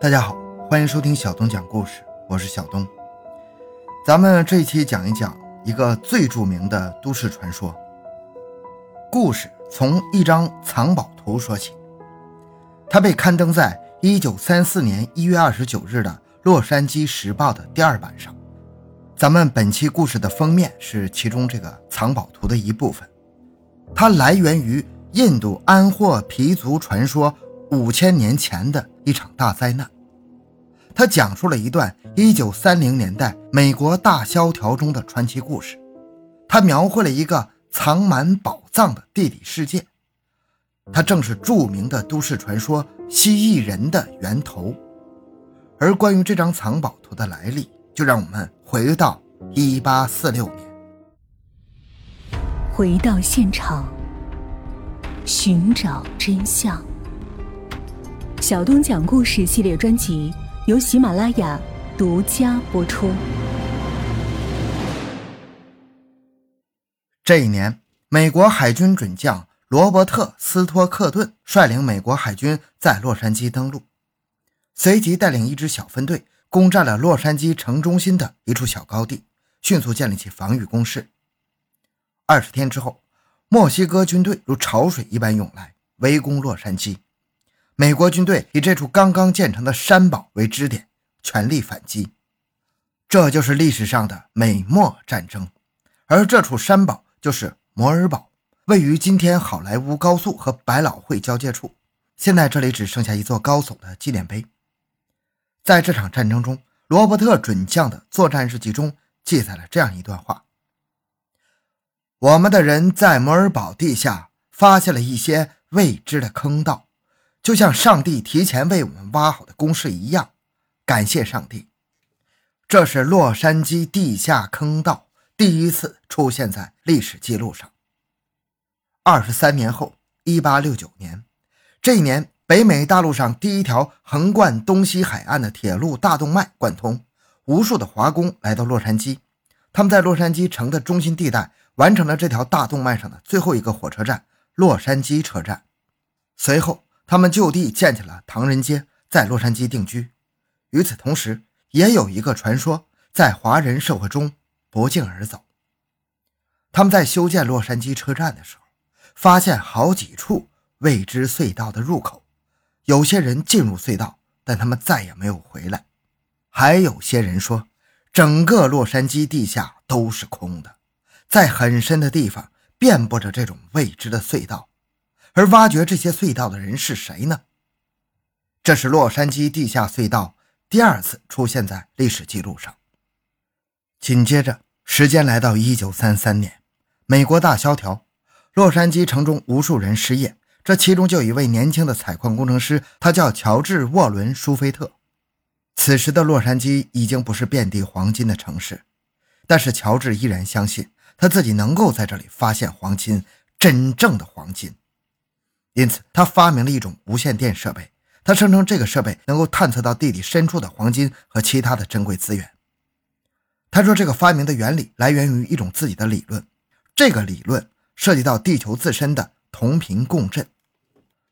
大家好，欢迎收听小东讲故事，我是小东。咱们这一期讲一讲一个最著名的都市传说。故事从一张藏宝图说起，它被刊登在1934年1月29日的《洛杉矶时报》的第二版上。咱们本期故事的封面是其中这个藏宝图的一部分，它来源于印度安霍皮族传说。五千年前的一场大灾难，他讲述了一段一九三零年代美国大萧条中的传奇故事。他描绘了一个藏满宝藏的地理世界，它正是著名的都市传说“蜥蜴人”的源头。而关于这张藏宝图的来历，就让我们回到一八四六年，回到现场，寻找真相。小东讲故事系列专辑由喜马拉雅独家播出。这一年，美国海军准将罗伯特·斯托克顿率领美国海军在洛杉矶登陆，随即带领一支小分队攻占了洛杉矶城中心的一处小高地，迅速建立起防御工事。二十天之后，墨西哥军队如潮水一般涌来，围攻洛杉矶。美国军队以这处刚刚建成的山堡为支点，全力反击。这就是历史上的美墨战争，而这处山堡就是摩尔堡，位于今天好莱坞高速和百老汇交界处。现在这里只剩下一座高耸的纪念碑。在这场战争中，罗伯特准将的作战日记中记载了这样一段话：“我们的人在摩尔堡地下发现了一些未知的坑道。”就像上帝提前为我们挖好的工事一样，感谢上帝。这是洛杉矶地下坑道第一次出现在历史记录上。二十三年后，一八六九年，这一年，北美大陆上第一条横贯东西海岸的铁路大动脉贯通，无数的华工来到洛杉矶，他们在洛杉矶城的中心地带完成了这条大动脉上的最后一个火车站——洛杉矶车站。随后。他们就地建起了唐人街，在洛杉矶定居。与此同时，也有一个传说在华人社会中不胫而走。他们在修建洛杉矶车站的时候，发现好几处未知隧道的入口。有些人进入隧道，但他们再也没有回来。还有些人说，整个洛杉矶地下都是空的，在很深的地方遍布着这种未知的隧道。而挖掘这些隧道的人是谁呢？这是洛杉矶地下隧道第二次出现在历史记录上。紧接着，时间来到一九三三年，美国大萧条，洛杉矶城中无数人失业，这其中就有一位年轻的采矿工程师，他叫乔治·沃伦·舒菲特。此时的洛杉矶已经不是遍地黄金的城市，但是乔治依然相信他自己能够在这里发现黄金，真正的黄金。因此，他发明了一种无线电设备。他声称这个设备能够探测到地底深处的黄金和其他的珍贵资源。他说，这个发明的原理来源于一种自己的理论。这个理论涉及到地球自身的同频共振，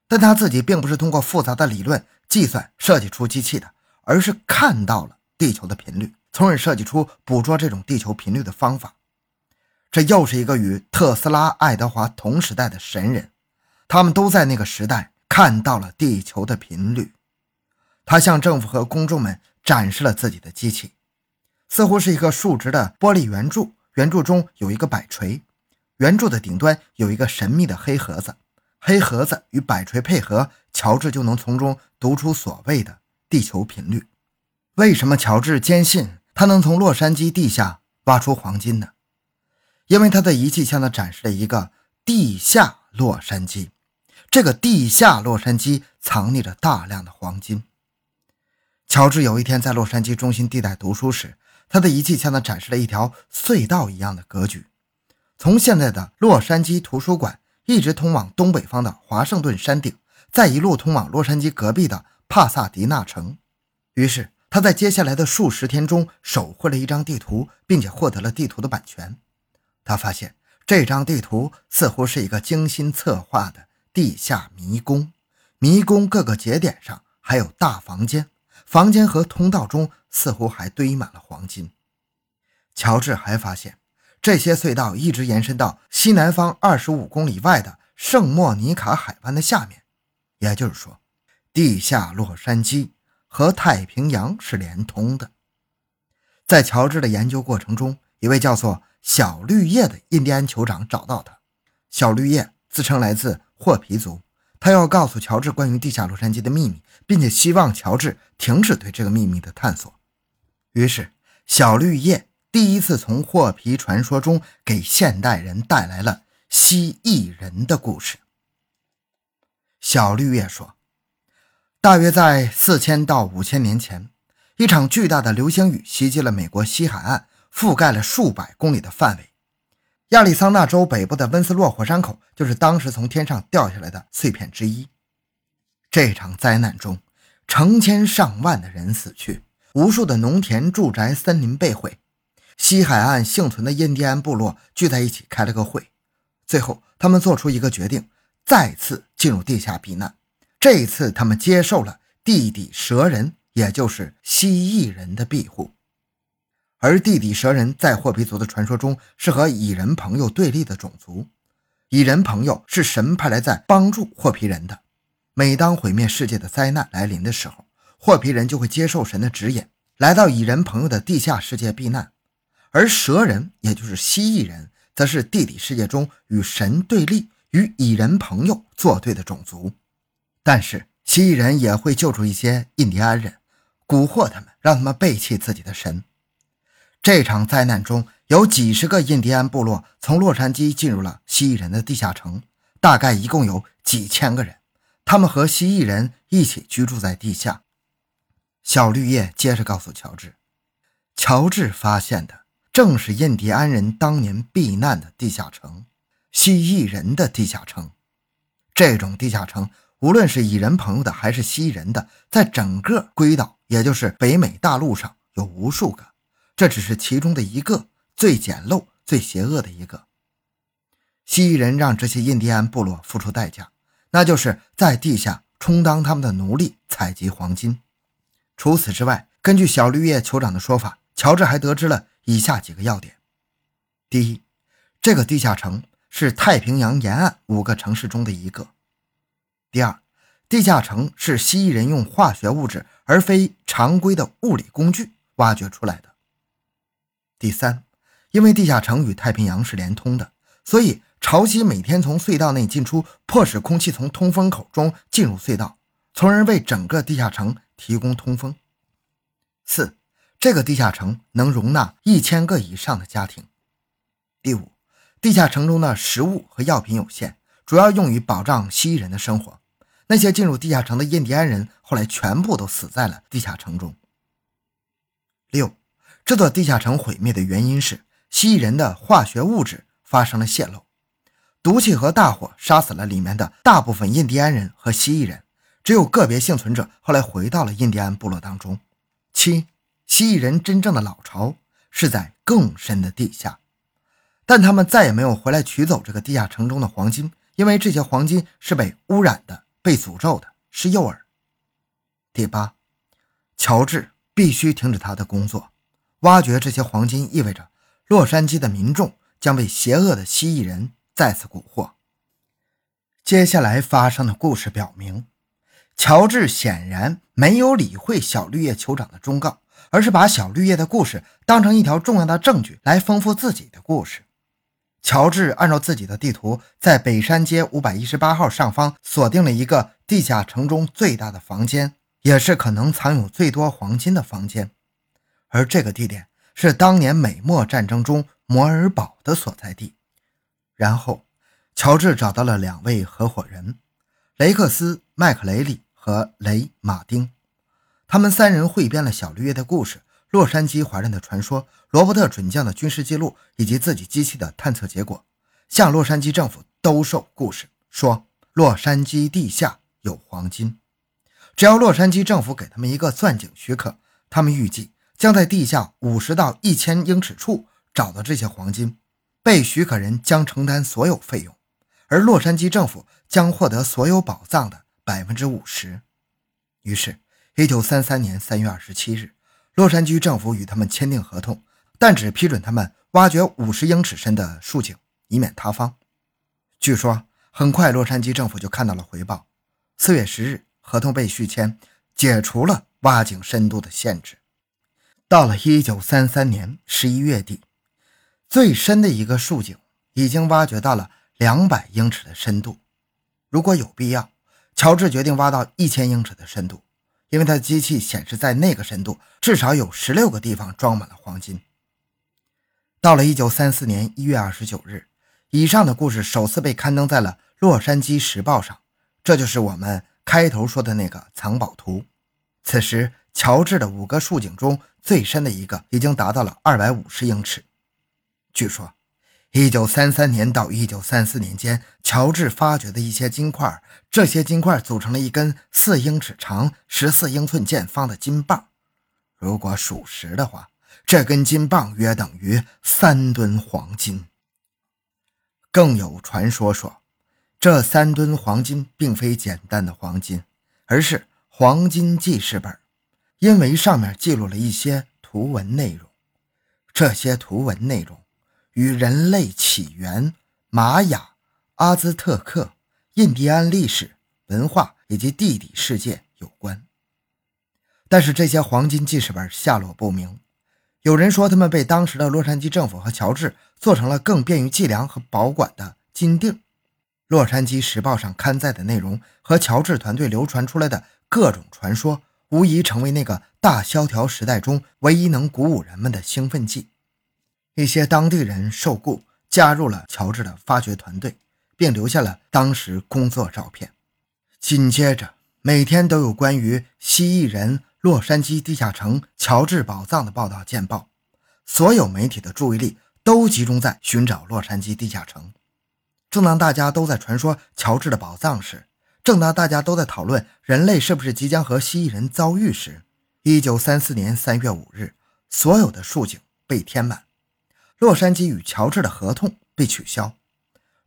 但他自己并不是通过复杂的理论计算设计出机器的，而是看到了地球的频率，从而设计出捕捉这种地球频率的方法。这又是一个与特斯拉、爱德华同时代的神人。他们都在那个时代看到了地球的频率。他向政府和公众们展示了自己的机器，似乎是一个竖直的玻璃圆柱，圆柱中有一个摆锤，圆柱的顶端有一个神秘的黑盒子，黑盒子与摆锤配合，乔治就能从中读出所谓的地球频率。为什么乔治坚信他能从洛杉矶地下挖出黄金呢？因为他的仪器向他展示了一个地下洛杉矶。这个地下洛杉矶藏匿着大量的黄金。乔治有一天在洛杉矶中心地带读书时，他的仪器向他展示了一条隧道一样的格局，从现在的洛杉矶图书馆一直通往东北方的华盛顿山顶，再一路通往洛杉矶隔壁的帕萨迪纳城。于是他在接下来的数十天中手绘了一张地图，并且获得了地图的版权。他发现这张地图似乎是一个精心策划的。地下迷宫，迷宫各个节点上还有大房间，房间和通道中似乎还堆满了黄金。乔治还发现，这些隧道一直延伸到西南方二十五公里外的圣莫尼卡海湾的下面，也就是说，地下洛杉矶和太平洋是连通的。在乔治的研究过程中，一位叫做小绿叶的印第安酋长找到他。小绿叶自称来自霍皮族，他要告诉乔治关于地下洛杉矶的秘密，并且希望乔治停止对这个秘密的探索。于是，小绿叶。第一次从霍皮传说中给现代人带来了蜥蜴人的故事。小绿叶说，大约在四千到五千年前，一场巨大的流星雨袭击了美国西海岸，覆盖了数百公里的范围。亚利桑那州北部的温斯洛火山口就是当时从天上掉下来的碎片之一。这场灾难中，成千上万的人死去，无数的农田、住宅、森林被毁。西海岸幸存的印第安部落聚在一起开了个会，最后他们做出一个决定，再次进入地下避难。这一次，他们接受了地底蛇人，也就是蜥蜴人的庇护。而地底蛇人在霍皮族的传说中是和蚁人朋友对立的种族，蚁人朋友是神派来在帮助霍皮人的。每当毁灭世界的灾难来临的时候，霍皮人就会接受神的指引，来到蚁人朋友的地下世界避难。而蛇人，也就是蜥蜴人，则是地底世界中与神对立、与蚁人朋友作对的种族。但是，蜥蜴人也会救出一些印第安人，蛊惑他们，让他们背弃自己的神。这场灾难中有几十个印第安部落从洛杉矶进入了蜥蜴人的地下城，大概一共有几千个人，他们和蜥蜴人一起居住在地下。小绿叶接着告诉乔治，乔治发现的。正是印第安人当年避难的地下城，蜥蜴人的地下城。这种地下城，无论是蚁人朋友的还是蜥蜴人的，在整个龟岛，也就是北美大陆上有无数个。这只是其中的一个，最简陋、最邪恶的一个。蜥蜴人让这些印第安部落付出代价，那就是在地下充当他们的奴隶，采集黄金。除此之外，根据小绿叶酋长的说法，乔治还得知了。以下几个要点：第一，这个地下城是太平洋沿岸五个城市中的一个；第二，地下城是蜥蜴人用化学物质而非常规的物理工具挖掘出来的；第三，因为地下城与太平洋是连通的，所以潮汐每天从隧道内进出，迫使空气从通风口中进入隧道，从而为整个地下城提供通风；四。这个地下城能容纳一千个以上的家庭。第五，地下城中的食物和药品有限，主要用于保障蜥蜴人的生活。那些进入地下城的印第安人后来全部都死在了地下城中。六，这座地下城毁灭的原因是蜥蜴人的化学物质发生了泄漏，毒气和大火杀死了里面的大部分印第安人和蜥蜴人，只有个别幸存者后来回到了印第安部落当中。七。蜥蜴人真正的老巢是在更深的地下，但他们再也没有回来取走这个地下城中的黄金，因为这些黄金是被污染的、被诅咒的，是诱饵。第八，乔治必须停止他的工作，挖掘这些黄金意味着洛杉矶的民众将被邪恶的蜥蜴人再次蛊惑。接下来发生的故事表明，乔治显然没有理会小绿叶酋长的忠告。而是把小绿叶的故事当成一条重要的证据来丰富自己的故事。乔治按照自己的地图，在北山街五百一十八号上方锁定了一个地下城中最大的房间，也是可能藏有最多黄金的房间。而这个地点是当年美墨战争中摩尔堡的所在地。然后，乔治找到了两位合伙人：雷克斯·麦克雷里和雷·马丁。他们三人汇编了小绿叶的故事、洛杉矶华人的传说、罗伯特准将的军事记录以及自己机器的探测结果，向洛杉矶政府兜售故事，说洛杉矶地下有黄金。只要洛杉矶政府给他们一个钻井许可，他们预计将在地下五十到一千英尺处找到这些黄金。被许可人将承担所有费用，而洛杉矶政府将获得所有宝藏的百分之五十。于是。一九三三年三月二十七日，洛杉矶政府与他们签订合同，但只批准他们挖掘五十英尺深的竖井，以免塌方。据说，很快洛杉矶政府就看到了回报。四月十日，合同被续签，解除了挖井深度的限制。到了一九三三年十一月底，最深的一个竖井已经挖掘到了两百英尺的深度。如果有必要，乔治决定挖到一千英尺的深度。因为他的机器显示，在那个深度至少有十六个地方装满了黄金。到了一九三四年一月二十九日，以上的故事首次被刊登在了《洛杉矶时报》上，这就是我们开头说的那个藏宝图。此时，乔治的五个竖井中最深的一个已经达到了二百五十英尺。据说。一九三三年到一九三四年间，乔治发掘的一些金块，这些金块组成了一根四英尺长、十四英寸见方的金棒。如果属实的话，这根金棒约等于三吨黄金。更有传说说，这三吨黄金并非简单的黄金，而是黄金记事本，因为上面记录了一些图文内容。这些图文内容。与人类起源、玛雅、阿兹特克、印第安历史文化以及地底世界有关，但是这些黄金记事本下落不明。有人说，他们被当时的洛杉矶政府和乔治做成了更便于计量和保管的金锭。洛杉矶时报上刊载的内容和乔治团队流传出来的各种传说，无疑成为那个大萧条时代中唯一能鼓舞人们的兴奋剂。一些当地人受雇加入了乔治的发掘团队，并留下了当时工作照片。紧接着，每天都有关于蜥蜴人、洛杉矶地下城、乔治宝藏的报道见报，所有媒体的注意力都集中在寻找洛杉矶地下城。正当大家都在传说乔治的宝藏时，正当大家都在讨论人类是不是即将和蜥蜴人遭遇时，一九三四年三月五日，所有的竖井被填满。洛杉矶与乔治的合同被取消，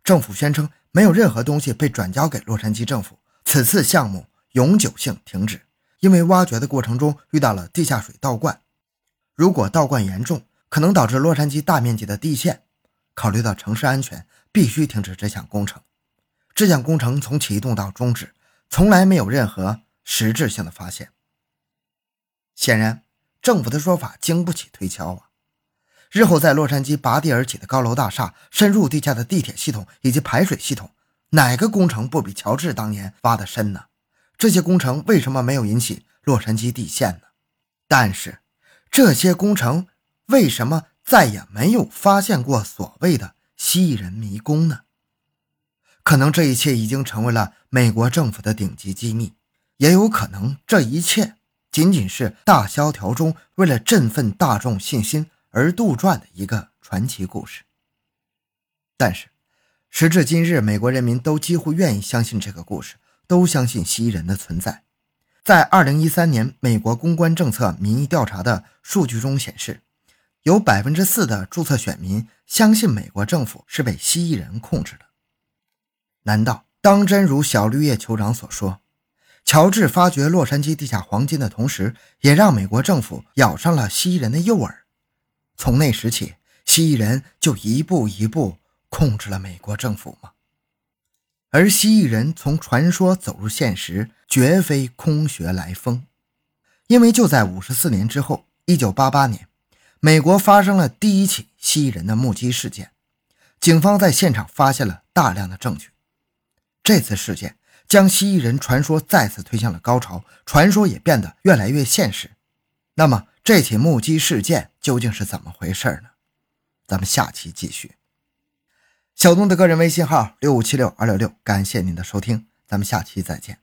政府宣称没有任何东西被转交给洛杉矶政府，此次项目永久性停止，因为挖掘的过程中遇到了地下水倒灌，如果倒灌严重，可能导致洛杉矶大面积的地陷。考虑到城市安全，必须停止这项工程。这项工程从启动到终止，从来没有任何实质性的发现。显然，政府的说法经不起推敲啊。日后在洛杉矶拔地而起的高楼大厦、深入地下的地铁系统以及排水系统，哪个工程不比乔治当年挖的深呢？这些工程为什么没有引起洛杉矶地陷呢？但是，这些工程为什么再也没有发现过所谓的蜥蜴人迷宫呢？可能这一切已经成为了美国政府的顶级机密，也有可能这一切仅仅是大萧条中为了振奋大众信心。而杜撰的一个传奇故事，但是时至今日，美国人民都几乎愿意相信这个故事，都相信蜥蜴人的存在。在2013年美国公关政策民意调查的数据中显示，有百分之四的注册选民相信美国政府是被蜥蜴人控制的。难道当真如小绿叶酋长所说，乔治发掘洛杉矶地下黄金的同时，也让美国政府咬上了蜥蜴人的诱饵？从那时起，蜥蜴人就一步一步控制了美国政府吗？而蜥蜴人从传说走入现实，绝非空穴来风，因为就在五十四年之后，一九八八年，美国发生了第一起蜥蜴人的目击事件，警方在现场发现了大量的证据。这次事件将蜥蜴人传说再次推向了高潮，传说也变得越来越现实。那么，这起目击事件究竟是怎么回事呢？咱们下期继续。小东的个人微信号六五七六二六六，感谢您的收听，咱们下期再见。